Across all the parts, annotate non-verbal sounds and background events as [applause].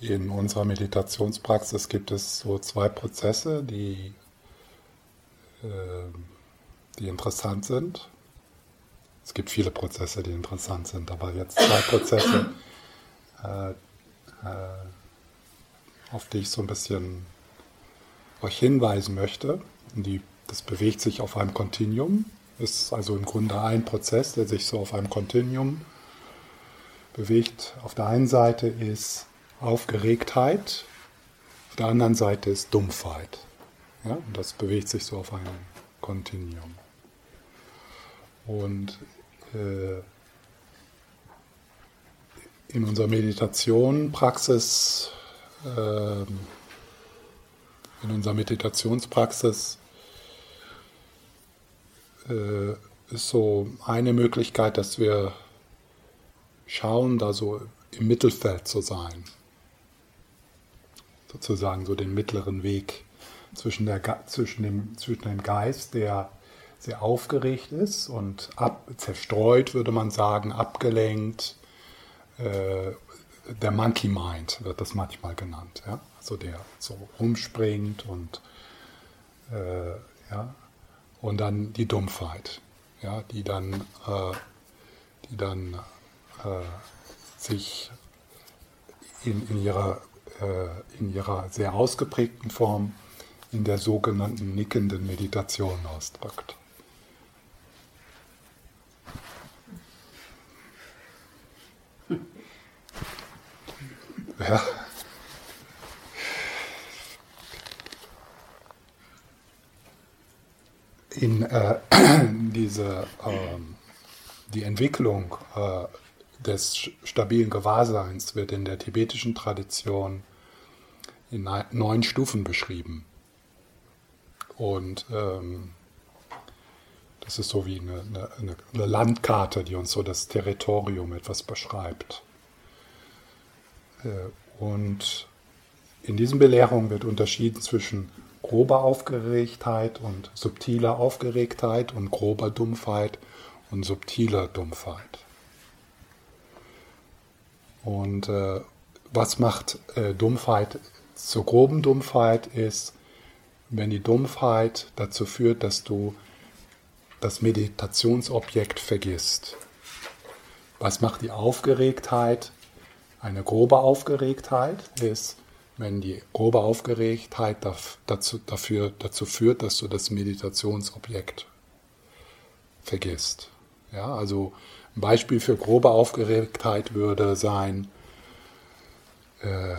In unserer Meditationspraxis gibt es so zwei Prozesse, die, äh, die interessant sind. Es gibt viele Prozesse, die interessant sind, aber jetzt zwei Prozesse, [clears throat] äh, äh, auf die ich so ein bisschen euch hinweisen möchte. Die, das bewegt sich auf einem Kontinuum, ist also im Grunde ein Prozess, der sich so auf einem Kontinuum bewegt. Auf der einen Seite ist Aufgeregtheit, auf der anderen Seite ist Dumpfheit. Ja? Und das bewegt sich so auf einem Kontinuum. Und äh, in unserer Meditation, Praxis, äh, in unserer Meditationspraxis äh, ist so eine Möglichkeit, dass wir schauen, da so im Mittelfeld zu sein. Sozusagen so den mittleren Weg zwischen, der, zwischen, dem, zwischen dem Geist, der sehr aufgeregt ist und ab, zerstreut, würde man sagen, abgelenkt. Äh, der Monkey Mind wird das manchmal genannt. Ja? Also der so rumspringt und, äh, ja? und dann die Dumpfheit, ja? die dann, äh, die dann äh, sich in, in, ihrer, in ihrer sehr ausgeprägten Form in der sogenannten nickenden Meditation ausdrückt. Ja. In äh, [clears throat] diese, äh, die Entwicklung äh, des stabilen Gewahrseins wird in der tibetischen Tradition in neun Stufen beschrieben. Und ähm, das ist so wie eine, eine, eine, Landkarte, die uns so das Territorium etwas beschreibt. Äh, und in diesen Belehrungen wird unterschieden zwischen grober Aufgeregtheit und subtiler Aufgeregtheit und grober Dumpfheit und subtiler Dumpfheit. Und äh, was macht äh, Dumpfheit zur groben Dumpfheit ist, wenn die Dumpfheit dazu führt, dass du das Meditationsobjekt vergisst. Was macht die Aufgeregtheit? Eine grobe Aufgeregtheit ist, wenn die grobe Aufgeregtheit dazu, dafür, dazu führt, dass du das Meditationsobjekt vergisst. Ja, also ein Beispiel für grobe Aufgeregtheit würde sein, äh,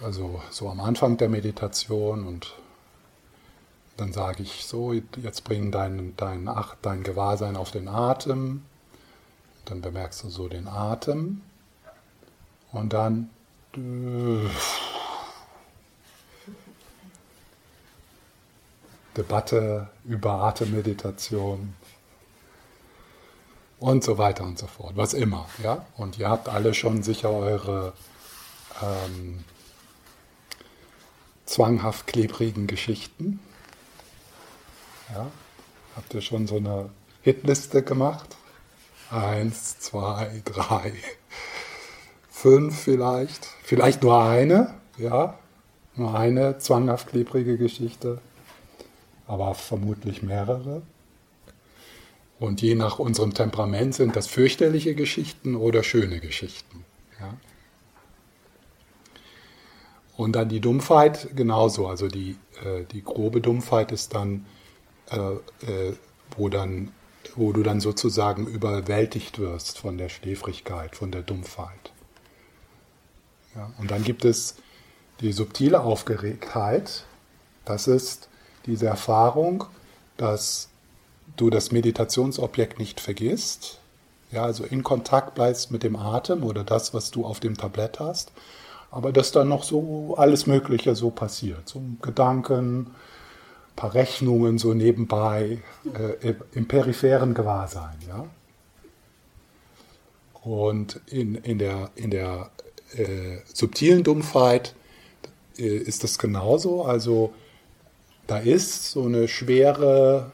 also so am Anfang der Meditation und dann sage ich so, jetzt bring dein, dein, Ach, dein Gewahrsein auf den Atem. Dann bemerkst du so den Atem. Und dann Debatte über Atemmeditation und so weiter und so fort, was immer. Ja? Und ihr habt alle schon sicher eure ähm, zwanghaft klebrigen Geschichten. Ja? Habt ihr schon so eine Hitliste gemacht? Eins, zwei, drei, [laughs] fünf vielleicht. Vielleicht nur eine, ja. Nur eine zwanghaft klebrige Geschichte, aber vermutlich mehrere. Und je nach unserem Temperament sind das fürchterliche Geschichten oder schöne Geschichten. Ja? Und dann die Dumpfheit genauso. Also die, äh, die grobe Dumpfheit ist dann, äh, äh, wo, dann, wo du dann sozusagen überwältigt wirst von der Schläfrigkeit, von der Dumpfheit. Ja? Und dann gibt es die subtile Aufgeregtheit. Das ist diese Erfahrung, dass du das Meditationsobjekt nicht vergisst, ja, also in Kontakt bleibst mit dem Atem oder das, was du auf dem Tablett hast, aber dass dann noch so alles Mögliche so passiert, so Gedanken, ein paar Rechnungen so nebenbei, äh, im peripheren Gewahrsein, ja. Und in, in der, in der äh, subtilen Dumpfheit äh, ist das genauso, also da ist so eine schwere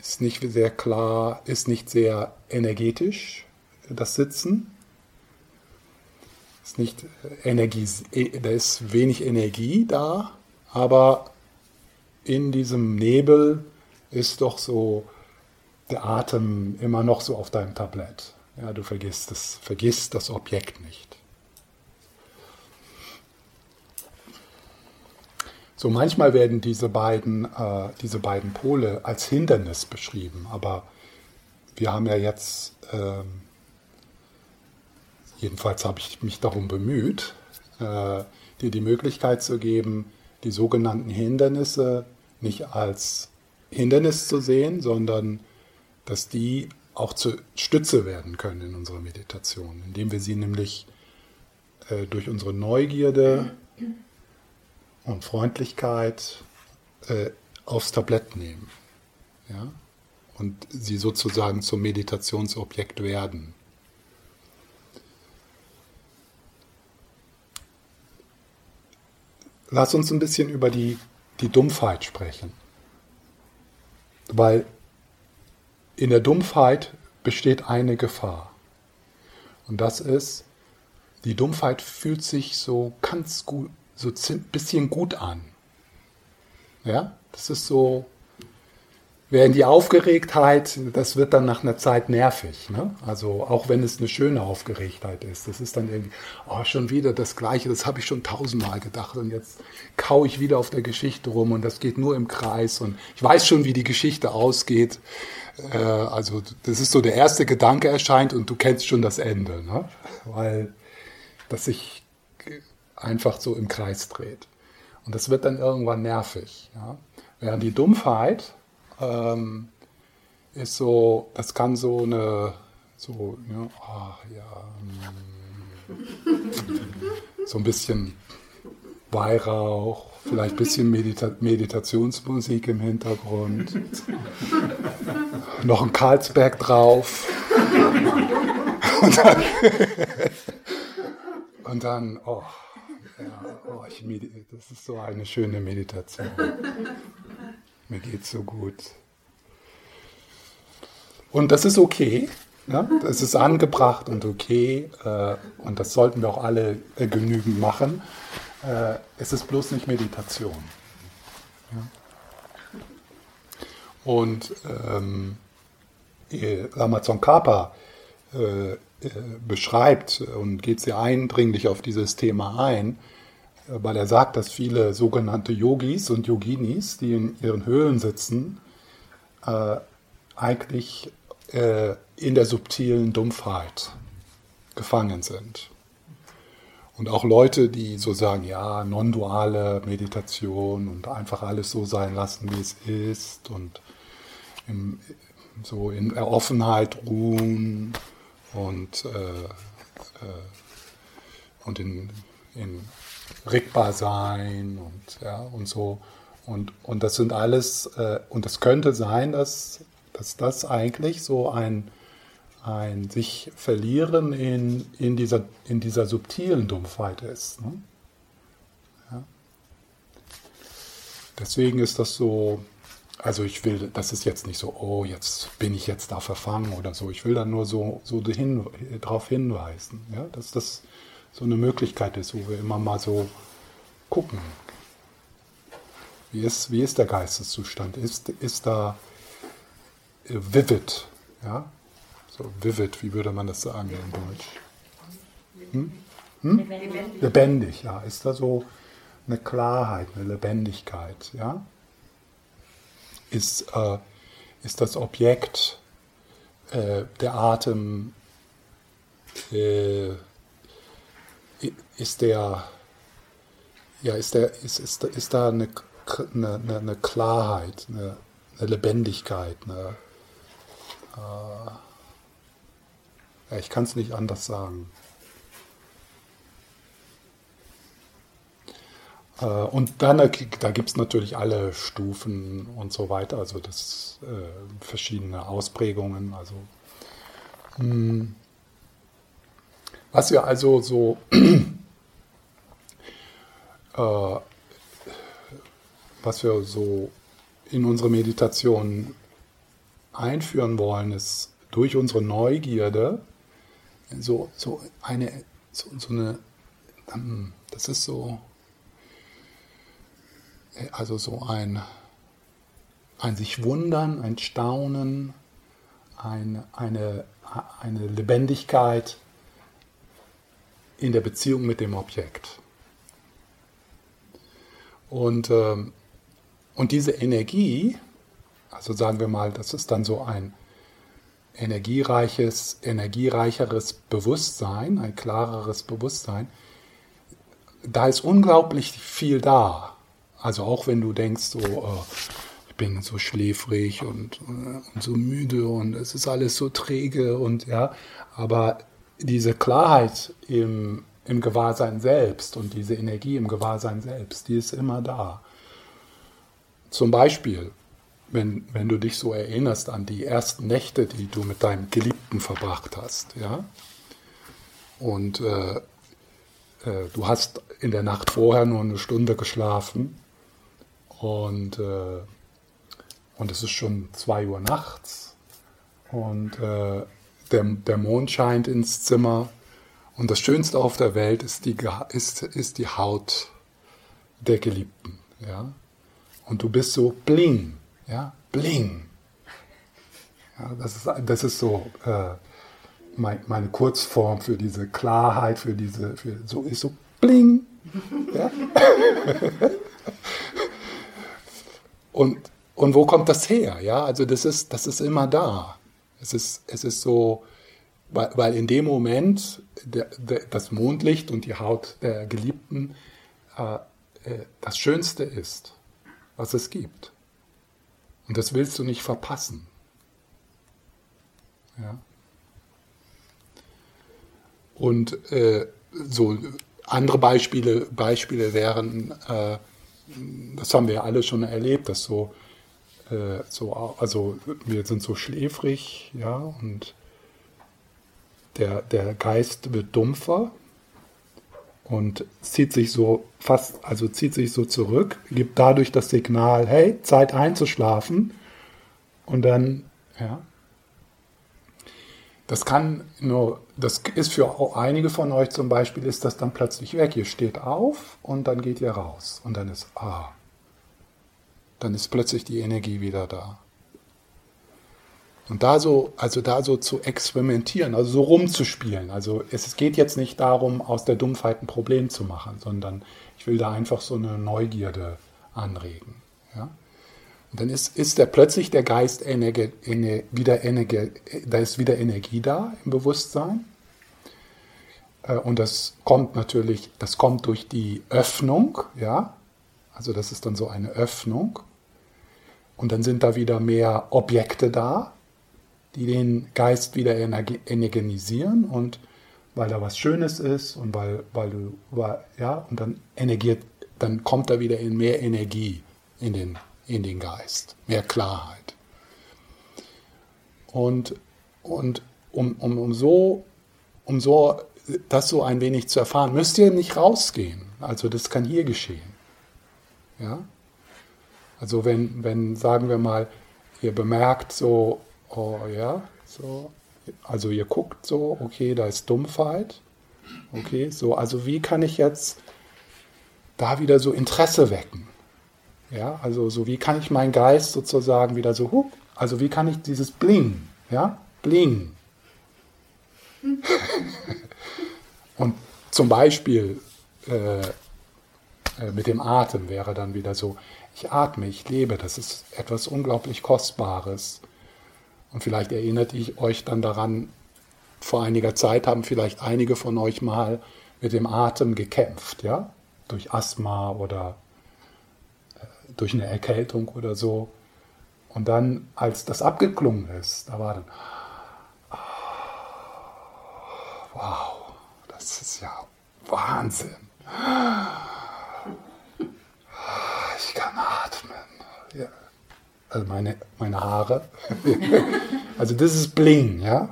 ist nicht sehr klar, ist nicht sehr energetisch, das Sitzen. ist nicht Energie, da ist wenig Energie da, aber in diesem Nebel ist doch so der Atem immer noch so auf deinem Tablett. Ja, du vergisst das, vergisst das Objekt nicht. So manchmal werden diese beiden, äh, diese beiden Pole als Hindernis beschrieben, aber wir haben ja jetzt, äh, jedenfalls habe ich mich darum bemüht, äh, dir die Möglichkeit zu geben, die sogenannten Hindernisse nicht als Hindernis zu sehen, sondern dass die auch zur Stütze werden können in unserer Meditation, indem wir sie nämlich äh, durch unsere Neugierde und Freundlichkeit äh, aufs Tablett nehmen. Ja? Und sie sozusagen zum Meditationsobjekt werden. Lass uns ein bisschen über die, die Dumpfheit sprechen. Weil in der Dumpfheit besteht eine Gefahr. Und das ist, die Dumpfheit fühlt sich so ganz gut, so ein bisschen gut an. Ja, das ist so, während die Aufgeregtheit, das wird dann nach einer Zeit nervig. Ne? Also auch wenn es eine schöne Aufgeregtheit ist, das ist dann irgendwie, oh, schon wieder das Gleiche, das habe ich schon tausendmal gedacht und jetzt kau ich wieder auf der Geschichte rum und das geht nur im Kreis und ich weiß schon, wie die Geschichte ausgeht. Äh, also das ist so der erste Gedanke erscheint und du kennst schon das Ende, ne? weil das sich einfach so im Kreis dreht. Und das wird dann irgendwann nervig. Ja? Während die Dumpfheit ähm, ist so, das kann so eine, so, ja, ach, ja, mm, so ein bisschen Weihrauch, vielleicht ein bisschen Medita Meditationsmusik im Hintergrund, noch ein Karlsberg drauf. Und dann, [laughs] und dann oh, ja, oh, ich, das ist so eine schöne Meditation. [laughs] Mir geht so gut. Und das ist okay. Ne? Das ist angebracht und okay. Äh, und das sollten wir auch alle äh, genügend machen. Äh, es ist bloß nicht Meditation. Ja? Und ähm, Ramazon Kappa äh, äh, beschreibt und geht sehr eindringlich auf dieses Thema ein, äh, weil er sagt, dass viele sogenannte Yogis und Yoginis, die in ihren Höhlen sitzen, äh, eigentlich äh, in der subtilen Dumpfheit gefangen sind. Und auch Leute, die so sagen, ja, non-duale Meditation und einfach alles so sein lassen, wie es ist und im, so in der Offenheit ruhen und, äh, äh, und in, in regbar sein und, ja, und so. Und, und das sind alles, äh, und es könnte sein, dass, dass das eigentlich so ein, ein sich verlieren in, in, dieser, in dieser subtilen Dumpfheit ist. Ne? Ja. Deswegen ist das so, also ich will, das ist jetzt nicht so, oh, jetzt bin ich jetzt da verfangen oder so. Ich will da nur so, so hin, darauf hinweisen, ja, dass das so eine Möglichkeit ist, wo wir immer mal so gucken. Wie ist, wie ist der Geisteszustand? Ist, ist da äh, vivid? Ja? So vivid, wie würde man das sagen in Deutsch? Hm? Hm? Lebendig. Lebendig, ja. Ist da so eine Klarheit, eine Lebendigkeit, ja? Ist, äh, ist das Objekt äh, der Atem, äh, ist der, ja, ist, der, ist, ist, ist da eine, eine, eine Klarheit, eine, eine Lebendigkeit, eine, äh, ja, ich kann es nicht anders sagen. Und dann, äh, da gibt es natürlich alle Stufen und so weiter, also das äh, verschiedene Ausprägungen. Also mh, hm. was wir also so [clears throat] äh, was wir so in unsere Meditation einführen wollen, ist durch unsere Neugierde so, so eine so, so eine das ist so, also so ein, ein sich wundern, ein Staunen, ein, eine, eine Lebendigkeit in der Beziehung mit dem Objekt. Und, ähm, und diese Energie, also sagen wir mal, das ist dann so ein energiereiches, energiereicheres Bewusstsein, ein klareres Bewusstsein, da ist unglaublich viel da. Also auch wenn du denkst, so, oh, ich bin so schläfrig und, und so müde und es ist alles so träge und ja, aber diese Klarheit im, im Gewahrsein selbst und diese Energie im Gewahrsein selbst, die ist immer da. Zum Beispiel, wenn, wenn du dich so erinnerst an die ersten Nächte, die du mit deinem Geliebten verbracht hast, ja, und äh, äh, du hast in der Nacht vorher nur eine Stunde geschlafen und, äh, und es ist schon zwei Uhr nachts und äh, der, der Mond scheint ins Zimmer und das Schönste auf der Welt ist die, ist, ist die Haut der Geliebten. Ja? Und du bist so bling, ja, bling. Ja, das, ist, das ist so äh, mein, meine Kurzform für diese Klarheit, für diese, für, so ist so bling. Ja? [laughs] und, und wo kommt das her? Ja, also das ist, das ist immer da. Es ist, es ist so, weil, weil in dem Moment der, der, das Mondlicht und die Haut der Geliebten äh, äh, das Schönste ist, was es gibt. Und das willst du nicht verpassen. Ja. Und äh, so andere Beispiele, Beispiele wären, äh, das haben wir ja alle schon erlebt, dass so, äh, so, also wir sind so schläfrig, ja, und der, der Geist wird dumpfer und zieht sich so fast, also zieht sich so zurück, gibt dadurch das Signal, hey, Zeit einzuschlafen. Und dann, ja. Das kann nur, das ist für einige von euch zum Beispiel, ist das dann plötzlich weg. Ihr steht auf und dann geht ihr raus. Und dann ist, ah, dann ist plötzlich die Energie wieder da. Und da so, also da so zu experimentieren, also so rumzuspielen. Also es geht jetzt nicht darum, aus der Dumpfheit ein Problem zu machen, sondern ich will da einfach so eine Neugierde anregen. Und dann ist, ist der plötzlich der Geist Energie, wieder Energie, da ist wieder Energie da im Bewusstsein. Äh, und das kommt natürlich, das kommt durch die Öffnung, ja. Also das ist dann so eine Öffnung. Und dann sind da wieder mehr Objekte da, die den Geist wieder energisieren und weil da was Schönes ist und weil, weil du, ja, und dann energiert, dann kommt da wieder in mehr Energie in den, in den Geist, mehr Klarheit. Und, und um, um, um, so, um so das so ein wenig zu erfahren, müsst ihr nicht rausgehen. Also das kann hier geschehen. Ja? Also wenn, wenn, sagen wir mal, ihr bemerkt so, oh ja, so, also ihr guckt so, okay, da ist Dumpfheit, okay, so, also wie kann ich jetzt da wieder so Interesse wecken? Ja, also so wie kann ich meinen Geist sozusagen wieder so, huh, also wie kann ich dieses Bling, ja, Bling. [laughs] Und zum Beispiel äh, äh, mit dem Atem wäre dann wieder so, ich atme, ich lebe, das ist etwas unglaublich Kostbares. Und vielleicht erinnert ich euch dann daran, vor einiger Zeit haben vielleicht einige von euch mal mit dem Atem gekämpft, ja? Durch Asthma oder durch eine Erkältung oder so. Und dann, als das abgeklungen ist, da war dann, oh, wow, das ist ja Wahnsinn. Ich kann atmen. Ja also meine, meine Haare. [laughs] also das ist Bling, ja?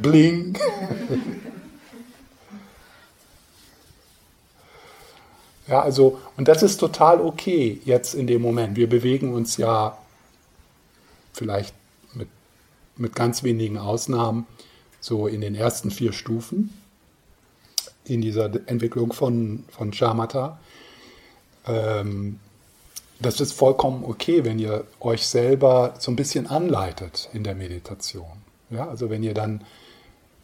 Bling. [laughs] ja, also, und das ist total okay jetzt in dem Moment. Wir bewegen uns ja vielleicht mit, mit ganz wenigen Ausnahmen so in den ersten vier Stufen. in dieser Entwicklung von, von Shamatha. Ähm, das ist vollkommen okay, wenn ihr euch selber so ein bisschen anleitet in der Meditation. Ja, also wenn ihr dann,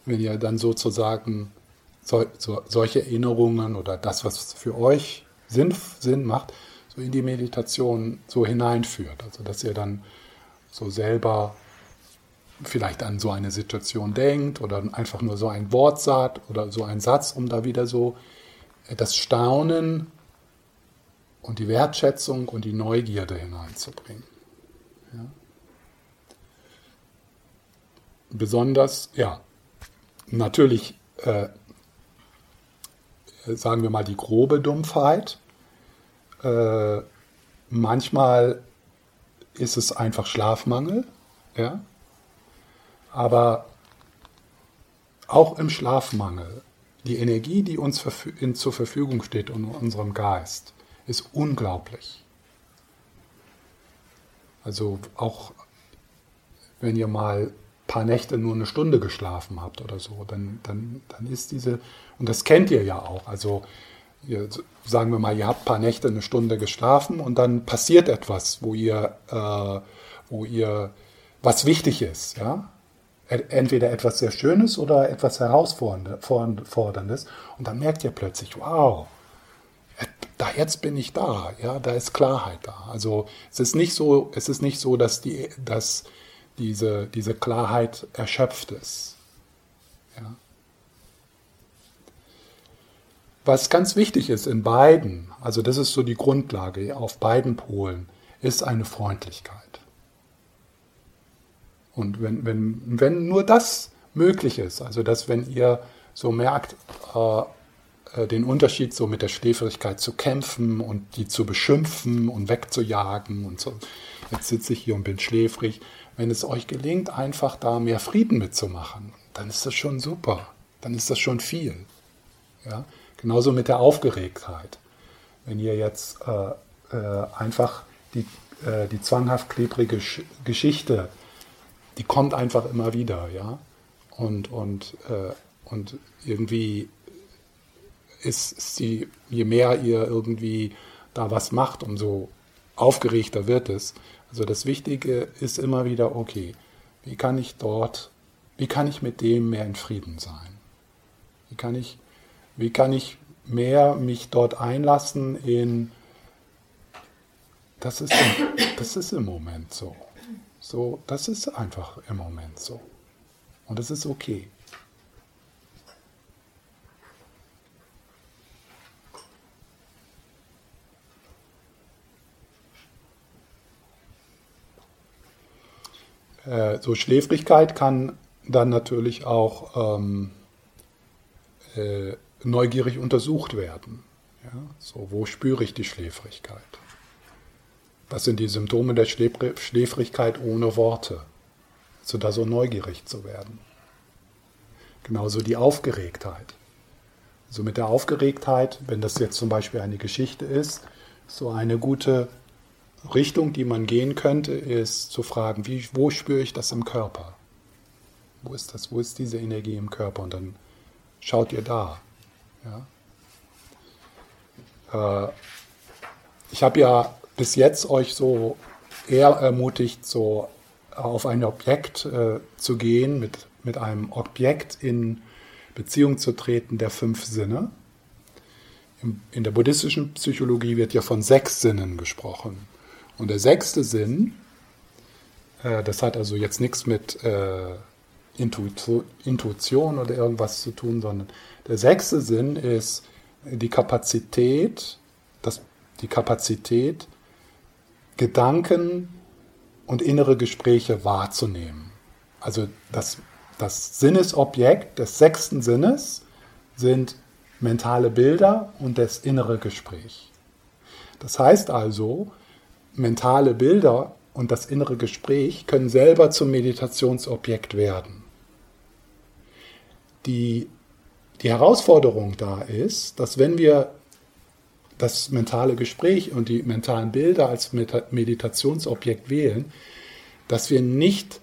wenn ihr dann sozusagen so, so, solche Erinnerungen oder das, was für euch Sinn, Sinn macht, so in die Meditation so hineinführt. Also dass ihr dann so selber vielleicht an so eine Situation denkt oder einfach nur so ein Wort sagt oder so ein Satz, um da wieder so das Staunen und die Wertschätzung und die Neugierde hineinzubringen. Ja. Besonders, ja, natürlich, äh, sagen wir mal, die grobe Dumpfheit. Äh, manchmal ist es einfach Schlafmangel, ja. Aber auch im Schlafmangel, die Energie, die uns zur Verfügung steht in unserem Geist, ist unglaublich. Also auch wenn ihr mal ein paar Nächte nur eine Stunde geschlafen habt oder so, dann, dann, dann ist diese, und das kennt ihr ja auch, also ihr, sagen wir mal, ihr habt ein paar Nächte eine Stunde geschlafen und dann passiert etwas, wo ihr, äh, wo ihr, was wichtig ist, ja, entweder etwas sehr Schönes oder etwas Herausforderndes und dann merkt ihr plötzlich, wow, da jetzt bin ich da, ja, da ist Klarheit da. Also es ist nicht so, es ist nicht so, dass die, dass diese, diese Klarheit erschöpft ist. Ja. Was ganz wichtig ist in beiden, also das ist so die Grundlage auf beiden Polen, ist eine Freundlichkeit. Und wenn, wenn, wenn nur das möglich ist, also dass wenn ihr so merkt, äh, äh, den Unterschied so mit der Schläfrigkeit zu kämpfen und die zu beschimpfen und wegzujagen und so. Jetzt sitze ich hier und bin schläfrig. Wenn es euch gelingt, einfach da mehr Frieden mitzumachen, dann ist das schon super. Dann ist das schon viel. Ja? Genauso mit der Aufgeregtheit. Wenn ihr jetzt äh, äh, einfach die, äh, die zwanghaft klebrige Geschichte, die kommt einfach immer wieder, ja. Und, und, äh, und irgendwie ist, die, je mehr ihr irgendwie da was macht, umso aufgeregter wird es. Also das Wichtige ist immer wieder, okay, wie kann ich dort, wie kann ich mit dem mehr in Frieden sein? Wie kann ich, wie kann ich mehr mich dort einlassen in, das ist, im, das ist im Moment so. So, das ist einfach im Moment so. Und das ist okay. Äh, so Schläfrigkeit kann dann natürlich auch ähm, äh, neugierig untersucht werden. Ja? So, wo spüre ich die Schläfrigkeit? Was sind die Symptome der Schläfrigkeit ohne Worte? Also da so neugierig zu werden. Genauso die Aufgeregtheit. Also mit der Aufgeregtheit, wenn das jetzt zum Beispiel eine Geschichte ist, so eine gute Richtung, die man gehen könnte, ist zu fragen, wie, wo spüre ich das im Körper? Wo ist das? Wo ist diese Energie im Körper? Und dann schaut ihr da. Ja? Äh, ich habe ja bis jetzt euch so eher ermutigt, so auf ein Objekt äh, zu gehen, mit, mit einem Objekt in Beziehung zu treten der fünf Sinne. In der buddhistischen Psychologie wird ja von sechs Sinnen gesprochen. Und der sechste Sinn, äh, das hat also jetzt nichts mit Intuition oder irgendwas zu tun, sondern der sechste Sinn ist die Kapazität, das, die Kapazität, Gedanken und innere Gespräche wahrzunehmen. Also das, das Sinnesobjekt des sechsten Sinnes sind mentale Bilder und das innere Gespräch. Das heißt also, mentale Bilder und das innere Gespräch können selber zum Meditationsobjekt werden. Die, die Herausforderung da ist, dass wenn wir das mentale Gespräch und die mentalen Bilder als Meditationsobjekt wählen, dass wir nicht,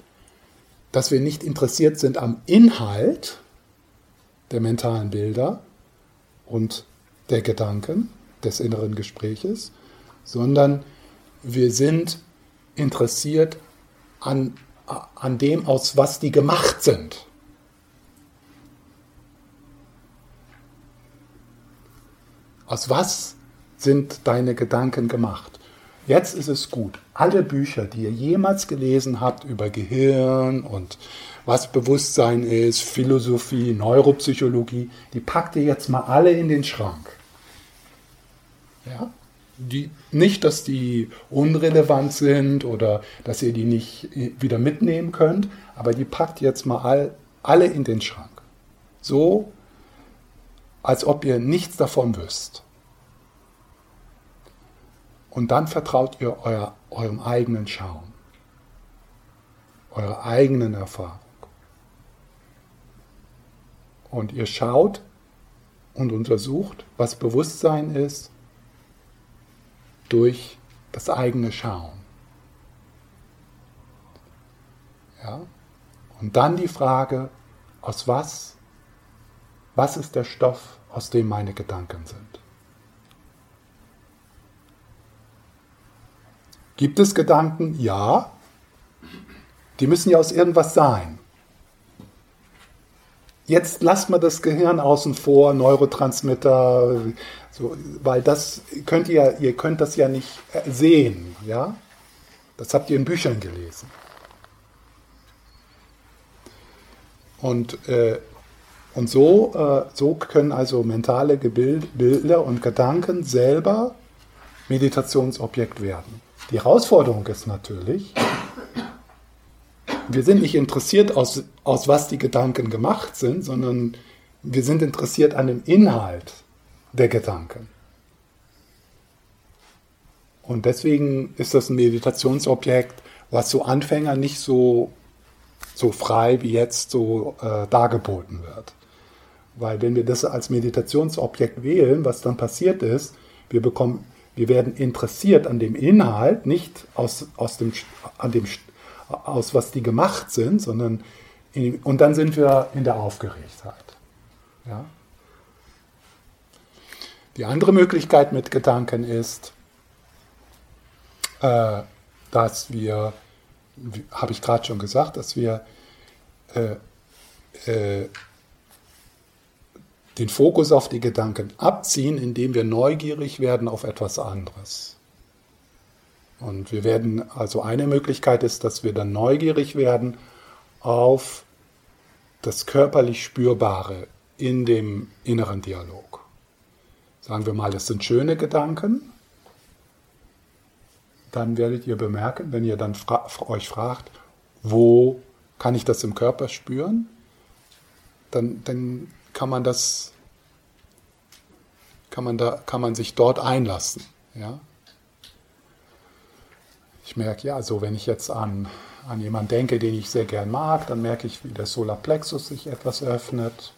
dass wir nicht interessiert sind am Inhalt der mentalen Bilder, und der Gedanken, des inneren Gespräches, sondern wir sind interessiert an, an dem, aus was die gemacht sind. Aus was sind deine Gedanken gemacht? Jetzt ist es gut. Alle Bücher, die ihr jemals gelesen habt über Gehirn und was Bewusstsein ist, Philosophie, Neuropsychologie, die packt ihr jetzt mal alle in den Schrank. Ja? Die, nicht, dass die unrelevant sind oder dass ihr die nicht wieder mitnehmen könnt, aber die packt jetzt mal all, alle in den Schrank. So, als ob ihr nichts davon wüsst. Und dann vertraut ihr euer, eurem eigenen Schauen, eurer eigenen Erfahrung. Und ihr schaut und untersucht, was Bewusstsein ist, durch das eigene Schauen. Ja? Und dann die Frage, aus was, was ist der Stoff, aus dem meine Gedanken sind? Gibt es Gedanken? Ja. Die müssen ja aus irgendwas sein. Jetzt lasst mal das Gehirn außen vor, Neurotransmitter, so, weil das könnt ihr, ihr könnt das ja nicht sehen, ja? Das habt ihr in Büchern gelesen. Und, äh, und so, äh, so können also mentale Bilder und Gedanken selber Meditationsobjekt werden. Die Herausforderung ist natürlich, wir sind nicht interessiert, aus, aus was die Gedanken gemacht sind, sondern wir sind interessiert an dem Inhalt der Gedanken. Und deswegen ist das ein Meditationsobjekt, was so Anfänger nicht so, so frei wie jetzt so äh, dargeboten wird. Weil wenn wir das als Meditationsobjekt wählen, was dann passiert ist, wir bekommen, wir werden interessiert an dem Inhalt, nicht aus, aus dem, an dem aus was die gemacht sind, sondern in, und dann sind wir in der Aufgeregtheit. Ja? Die andere Möglichkeit mit Gedanken ist, äh, dass wir, habe ich gerade schon gesagt, dass wir äh, äh, den Fokus auf die Gedanken abziehen, indem wir neugierig werden auf etwas anderes. Und wir werden, also eine Möglichkeit ist, dass wir dann neugierig werden auf das körperlich Spürbare in dem inneren Dialog. Sagen wir mal, es sind schöne Gedanken, dann werdet ihr bemerken, wenn ihr dann fra euch fragt, wo kann ich das im Körper spüren, dann, dann kann man das, kann man da, kann man sich dort einlassen. Ja? Ich merke, ja, so wenn ich jetzt an, an jemanden denke, den ich sehr gern mag, dann merke ich, wie der Solarplexus sich etwas öffnet,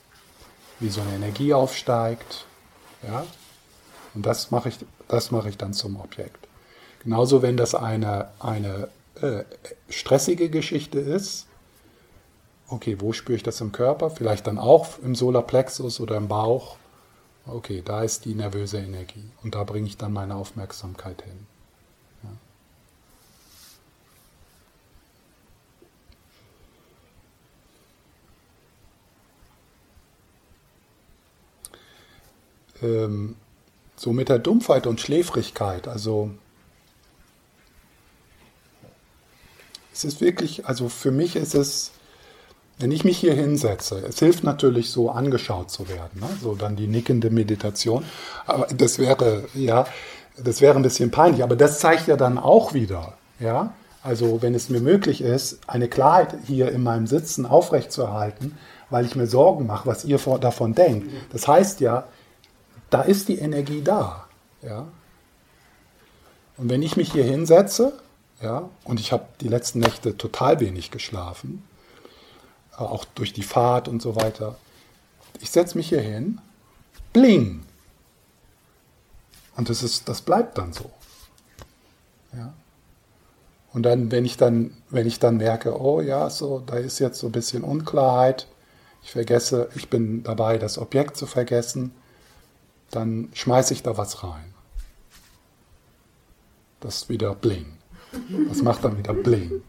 wie so eine Energie aufsteigt. Ja? Und das mache ich, das mache ich dann zum Objekt. Genauso, wenn das eine, eine äh, stressige Geschichte ist, okay, wo spüre ich das im Körper? Vielleicht dann auch im Solarplexus oder im Bauch. Okay, da ist die nervöse Energie und da bringe ich dann meine Aufmerksamkeit hin. ähm, so mit der Dumpfheit und Schläfrigkeit. Also es ist wirklich, also für mich ist es, wenn ich mich hier hinsetze, es hilft natürlich so angeschaut zu werden, ne? so dann die nickende Meditation. Aber das wäre, ja, das wäre ein bisschen peinlich, aber das zeigt ja dann auch wieder, ja, also wenn es mir möglich ist, eine Klarheit hier in meinem Sitzen aufrechtzuerhalten, weil ich mir Sorgen mache, was ihr davon denkt. Das heißt ja, da ist die Energie da. Ja? Und wenn ich mich hier hinsetze, ja, und ich habe die letzten Nächte total wenig geschlafen, auch durch die Fahrt und so weiter, ich setze mich hier hin, bling. Und das, ist, das bleibt dann so. Ja. Und dann, wenn ich dann, wenn ich dann merke, oh ja, so, da ist jetzt so ein bisschen Unklarheit, ich vergesse, ich bin dabei, das Objekt zu vergessen, dann schmeiße ich da was rein. Das ist wieder Bling. Das macht dann wieder Bling.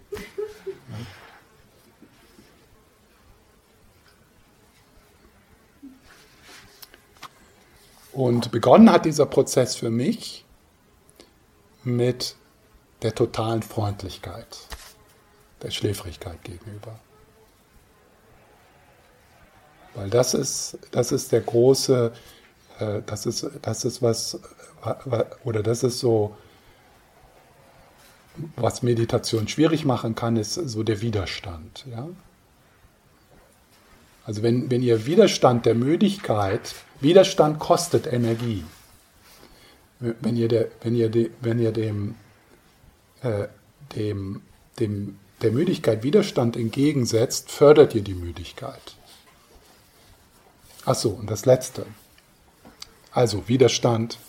Und begonnen hat dieser Prozess für mich mit der totalen Freundlichkeit, der Schläfrigkeit gegenüber. Weil das ist, das ist der große, äh, das, ist, das ist was, oder das ist so, was Meditation schwierig machen kann, ist so der Widerstand. Ja? Also wenn, wenn ihr Widerstand der Müdigkeit, Widerstand kostet Energie. Wenn ihr, der, wenn ihr, de, wenn ihr dem, äh, dem, dem, der Müdigkeit Widerstand entgegensetzt, fördert ihr die Müdigkeit. Achso, und das Letzte. Also Widerstand.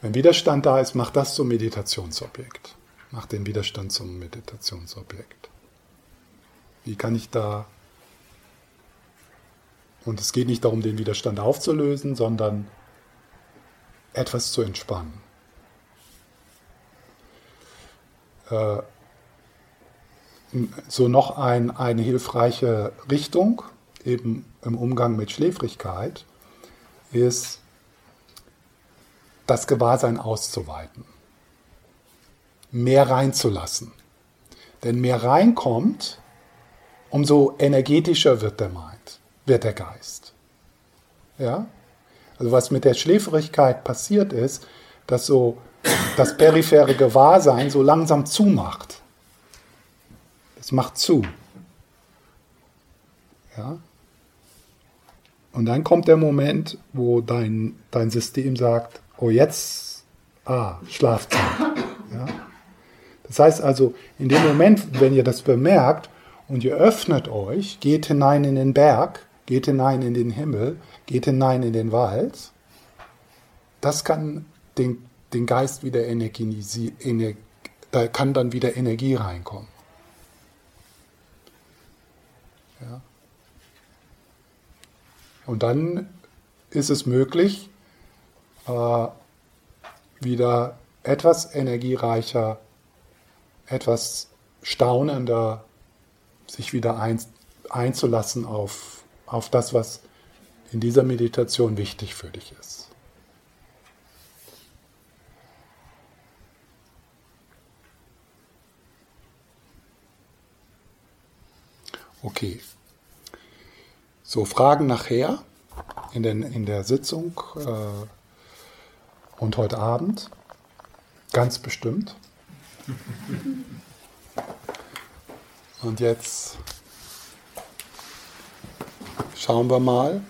Wenn Widerstand da ist, macht das zum Meditationsobjekt. Macht den Widerstand zum Meditationsobjekt. Wie kann ich da und es geht nicht darum, den Widerstand aufzulösen, sondern etwas zu entspannen. Äh, so noch ein, eine hilfreiche Richtung, eben im Umgang mit Schläfrigkeit, ist das Gewahrsein auszuweiten, mehr reinzulassen. Denn mehr reinkommt, umso energetischer wird der Mind wird der Geist. Ja? Also was mit der Schläfrigkeit passiert ist, dass so das periphere Gewahrsein so langsam zumacht. Es macht zu. Ja? Und dann kommt der Moment, wo dein, dein System sagt, oh jetzt, ah, Schlafzeit. Ja? Das heißt also, in dem Moment, wenn ihr das bemerkt und ihr öffnet euch, geht hinein in den Berg, geht hinein in den Himmel, geht hinein in den Wald, das kann den, den Geist wieder energisieren, da kann dann wieder Energie reinkommen. Ja. Und dann ist es möglich, äh, wieder etwas energiereicher, etwas staunender sich wieder ein, einzulassen auf auf das, was in dieser Meditation wichtig für dich ist. Okay. So, Fragen nachher in, den, in der Sitzung äh, und heute Abend. Ganz bestimmt. [laughs] Und jetzt Schauen wir mal.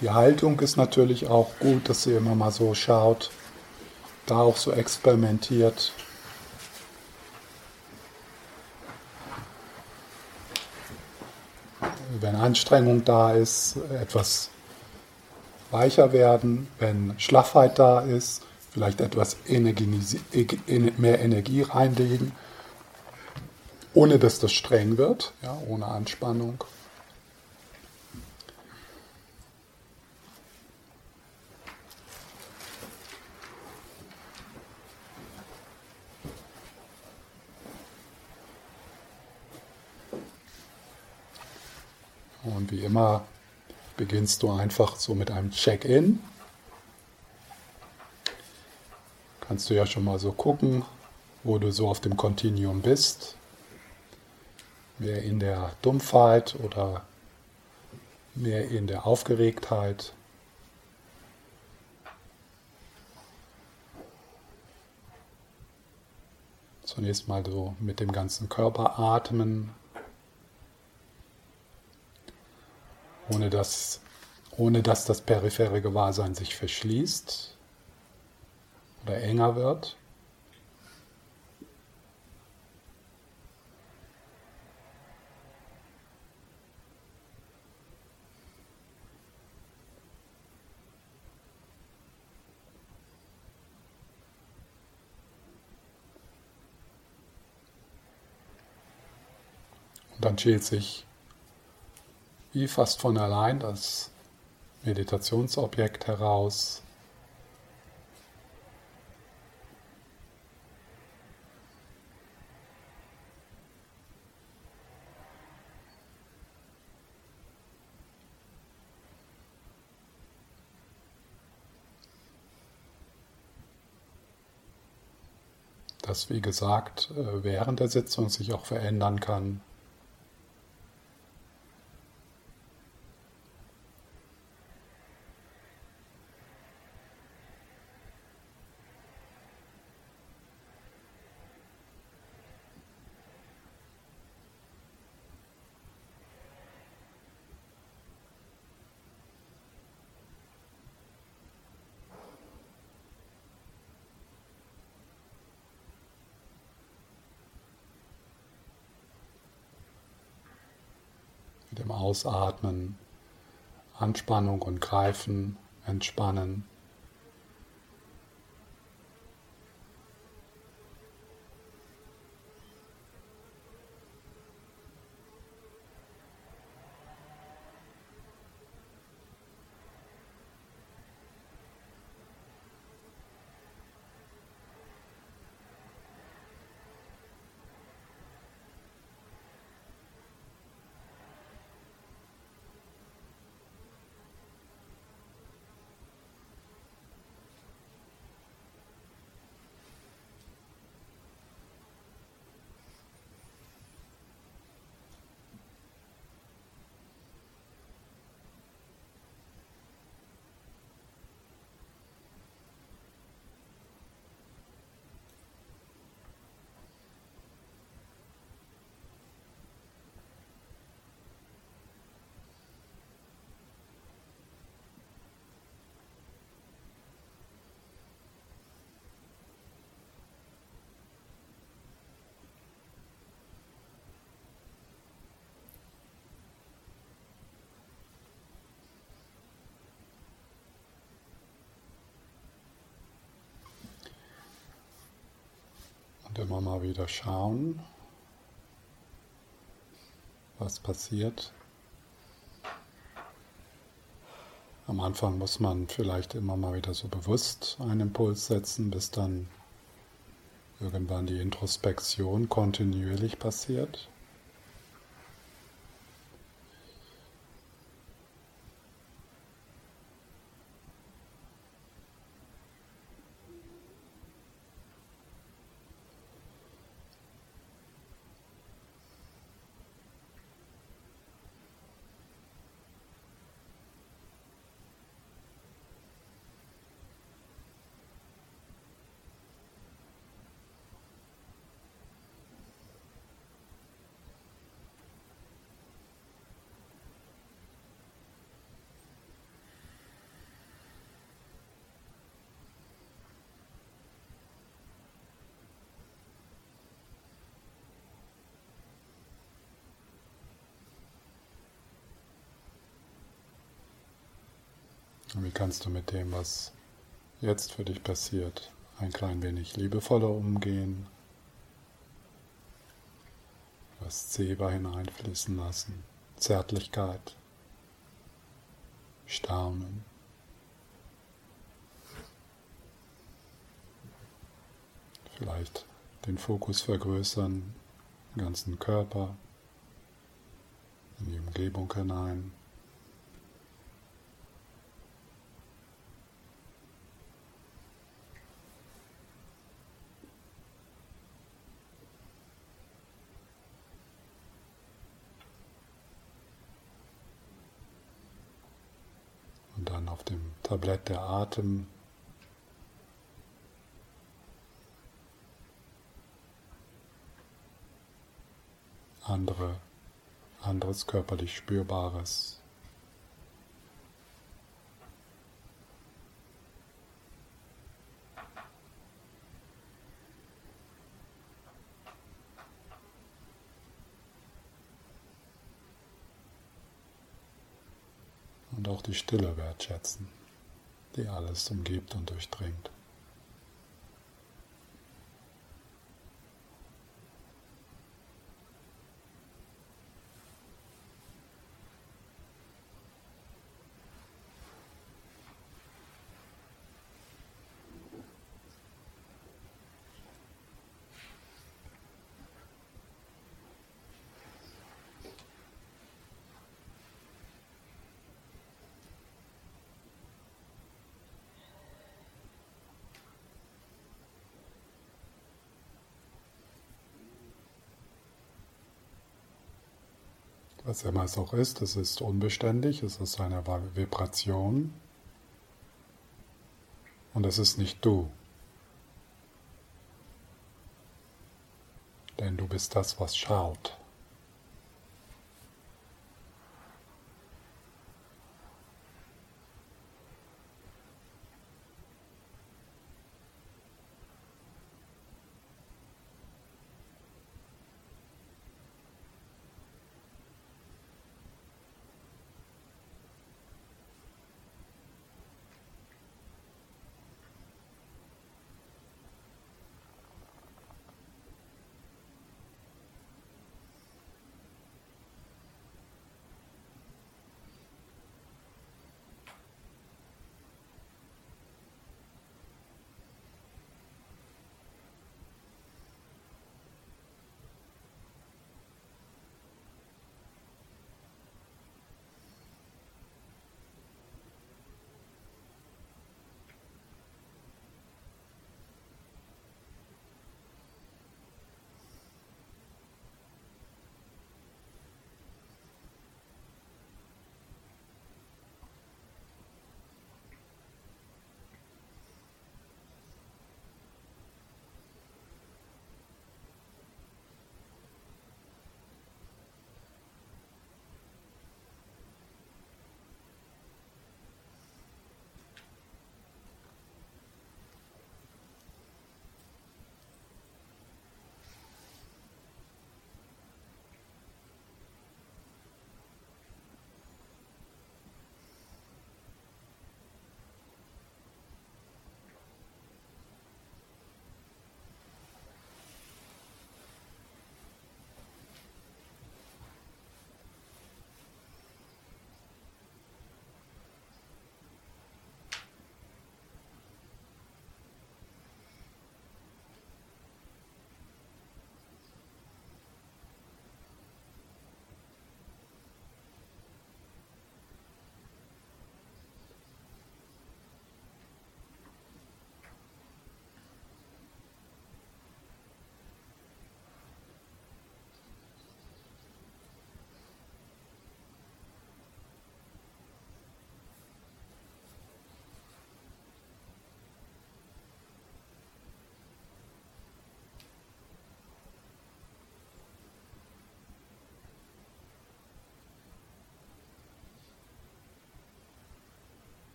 Die Haltung ist natürlich auch gut, dass ihr immer mal so schaut, da auch so experimentiert. Wenn Anstrengung da ist, etwas weicher werden, wenn Schlaffheit da ist, vielleicht etwas mehr Energie reinlegen, ohne dass das streng wird, ja, ohne Anspannung. Und wie immer beginnst du einfach so mit einem Check-in kannst du ja schon mal so gucken, wo du so auf dem Kontinuum bist. Mehr in der Dumpfheit oder mehr in der Aufgeregtheit. Zunächst mal so mit dem ganzen Körper atmen, ohne dass, ohne dass das periphere Gewahrsein sich verschließt oder enger wird. Und dann schält sich wie fast von allein das Meditationsobjekt heraus. Das wie gesagt äh, während der Sitzung sich auch verändern kann. Dem Ausatmen Anspannung und Greifen entspannen. Immer mal wieder schauen, was passiert. Am Anfang muss man vielleicht immer mal wieder so bewusst einen Impuls setzen, bis dann irgendwann die Introspektion kontinuierlich passiert. Und wie kannst du mit dem, was jetzt für dich passiert, ein klein wenig liebevoller umgehen, das Zebra hineinfließen lassen, Zärtlichkeit, Staunen. Vielleicht den Fokus vergrößern, den ganzen Körper, in die Umgebung hinein. Auf dem Tablett der Atem. Andere, anderes körperlich Spürbares. Die Stille wertschätzen, die alles umgibt und durchdringt. Was immer es auch ist, es ist unbeständig, es ist eine Vibration und es ist nicht du. Denn du bist das, was schaut.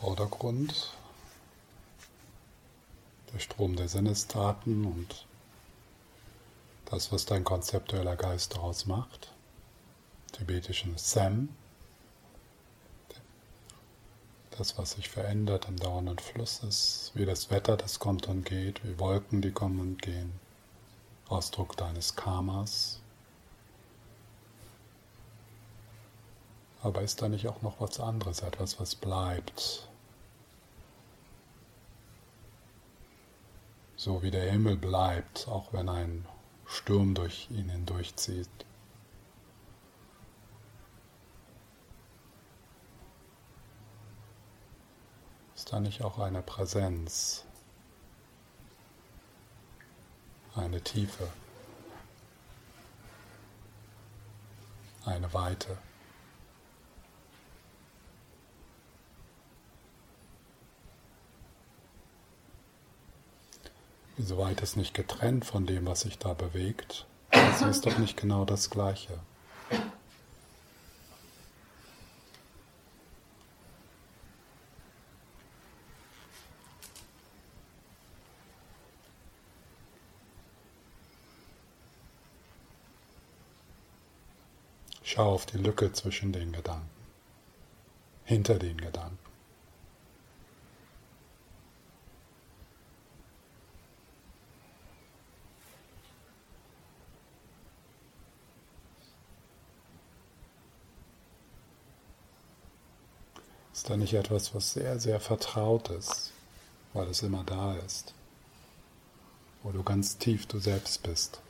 Vordergrund, der Strom der Sinnesdaten und das, was dein konzeptueller Geist daraus macht, tibetischen Sam, das, was sich verändert im dauernden Fluss ist, wie das Wetter, das kommt und geht, wie Wolken, die kommen und gehen, Ausdruck deines Karmas. Aber ist da nicht auch noch was anderes, etwas, was bleibt? So wie der Himmel bleibt, auch wenn ein Sturm durch ihn hindurchzieht. Ist da nicht auch eine Präsenz, eine Tiefe, eine Weite? Soweit es nicht getrennt von dem, was sich da bewegt, das ist doch nicht genau das Gleiche. Schau auf die Lücke zwischen den Gedanken, hinter den Gedanken. Ist da nicht etwas, was sehr, sehr vertraut ist, weil es immer da ist, wo du ganz tief du selbst bist?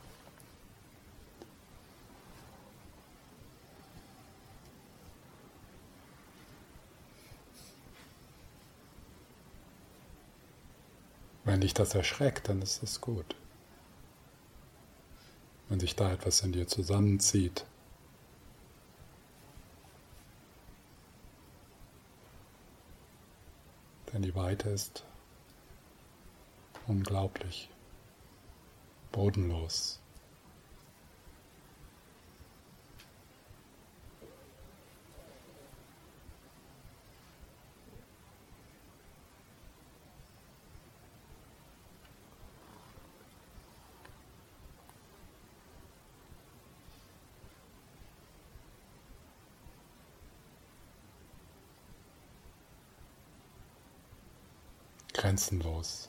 Wenn dich das erschreckt, dann ist es gut. Wenn sich da etwas in dir zusammenzieht, denn die Weite ist unglaublich, bodenlos. Grenzenlos.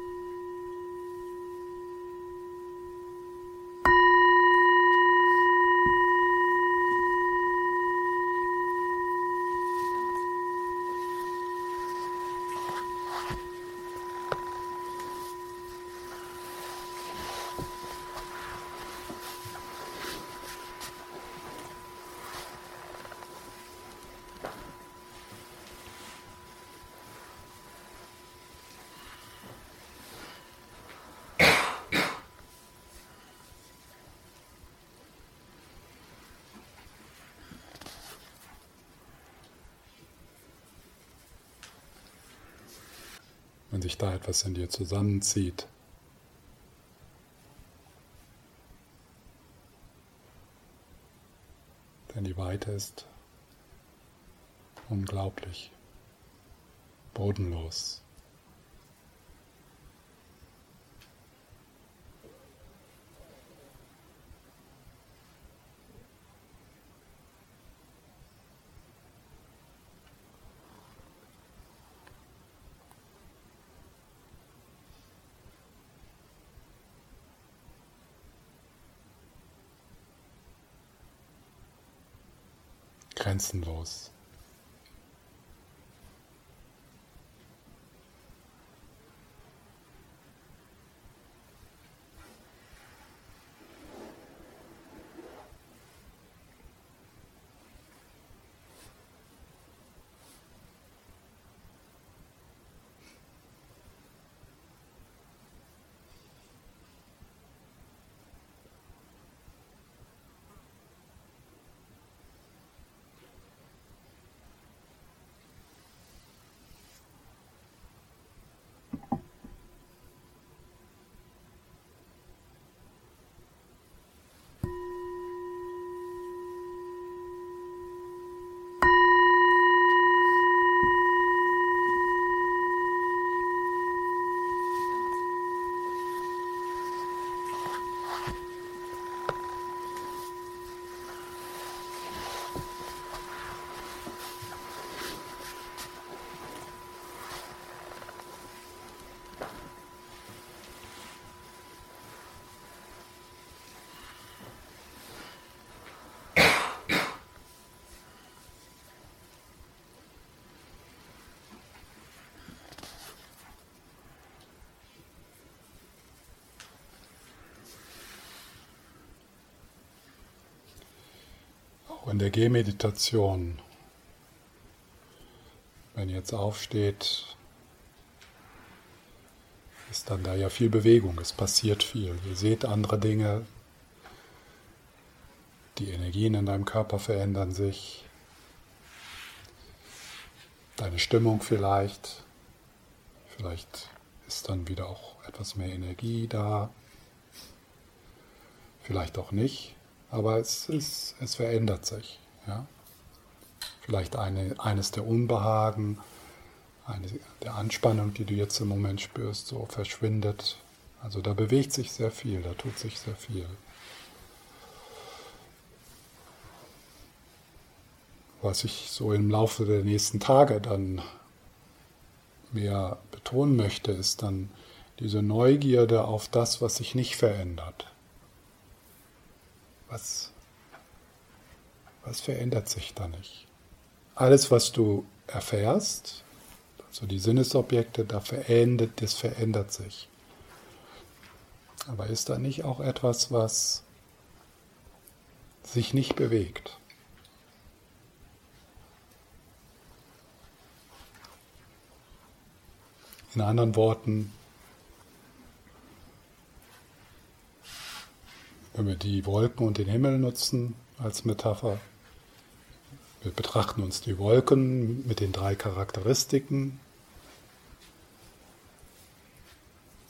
wenn sich da etwas in dir zusammenzieht. Denn die Weite ist unglaublich, bodenlos. Grenzenlos. Auch in der Gehmeditation, wenn ihr jetzt aufsteht, ist dann da ja viel Bewegung, es passiert viel. Ihr seht andere Dinge, die Energien in deinem Körper verändern sich, deine Stimmung vielleicht, vielleicht ist dann wieder auch etwas mehr Energie da, vielleicht auch nicht, aber es, ist, es verändert sich. Ja? Vielleicht eine, eines der Unbehagen, eine der Anspannung, die du jetzt im Moment spürst, so verschwindet. Also da bewegt sich sehr viel, da tut sich sehr viel. Was ich so im Laufe der nächsten Tage dann mehr betonen möchte, ist dann diese Neugierde auf das, was sich nicht verändert. Was, was verändert sich da nicht? Alles, was du erfährst, also die Sinnesobjekte, da verändert, das verändert sich. Aber ist da nicht auch etwas, was sich nicht bewegt? In anderen Worten, wenn wir die Wolken und den Himmel nutzen als Metapher, wir betrachten uns die Wolken mit den drei Charakteristiken.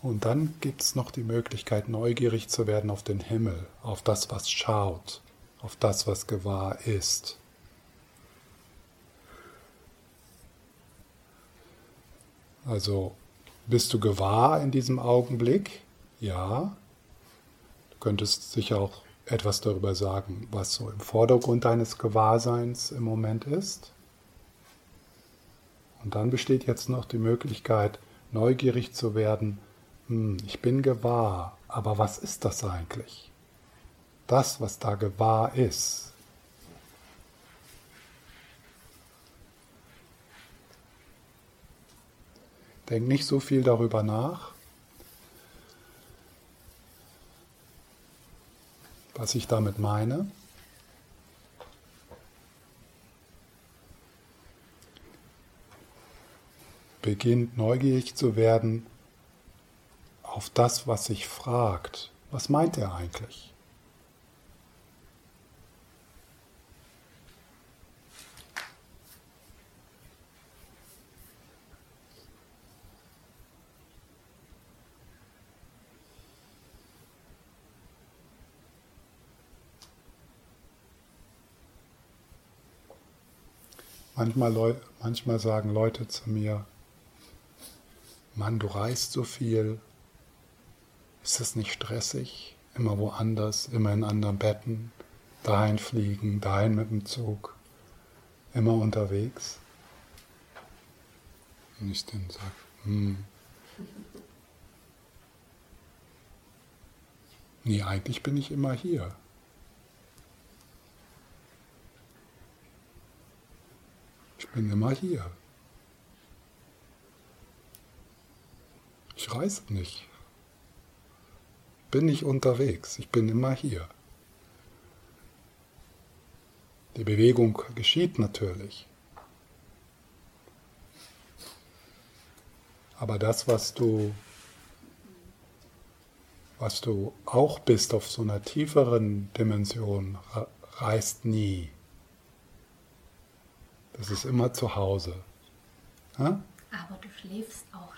Und dann gibt es noch die Möglichkeit, neugierig zu werden auf den Himmel, auf das, was schaut, auf das, was gewahr ist. Also bist du gewahr in diesem Augenblick? Ja. Könntest sicher auch etwas darüber sagen, was so im Vordergrund deines Gewahrseins im Moment ist. Und dann besteht jetzt noch die Möglichkeit, neugierig zu werden, hm, ich bin gewahr, aber was ist das eigentlich? Das, was da gewahr ist. Denk nicht so viel darüber nach. Was ich damit meine? Beginnt neugierig zu werden auf das, was sich fragt. Was meint er eigentlich? Manchmal, manchmal sagen Leute zu mir, Mann, du reist so viel, ist das nicht stressig? Immer woanders, immer in anderen Betten, dahin fliegen, dahin mit dem Zug, immer unterwegs. Und ich dann sage, hm. Nee, eigentlich bin ich immer hier. Bin immer hier. Ich reise nicht. Bin nicht unterwegs. Ich bin immer hier. Die Bewegung geschieht natürlich. Aber das, was du, was du auch bist auf so einer tieferen Dimension, reist nie. Das ist immer zu Hause. Ja? Aber du schläfst auch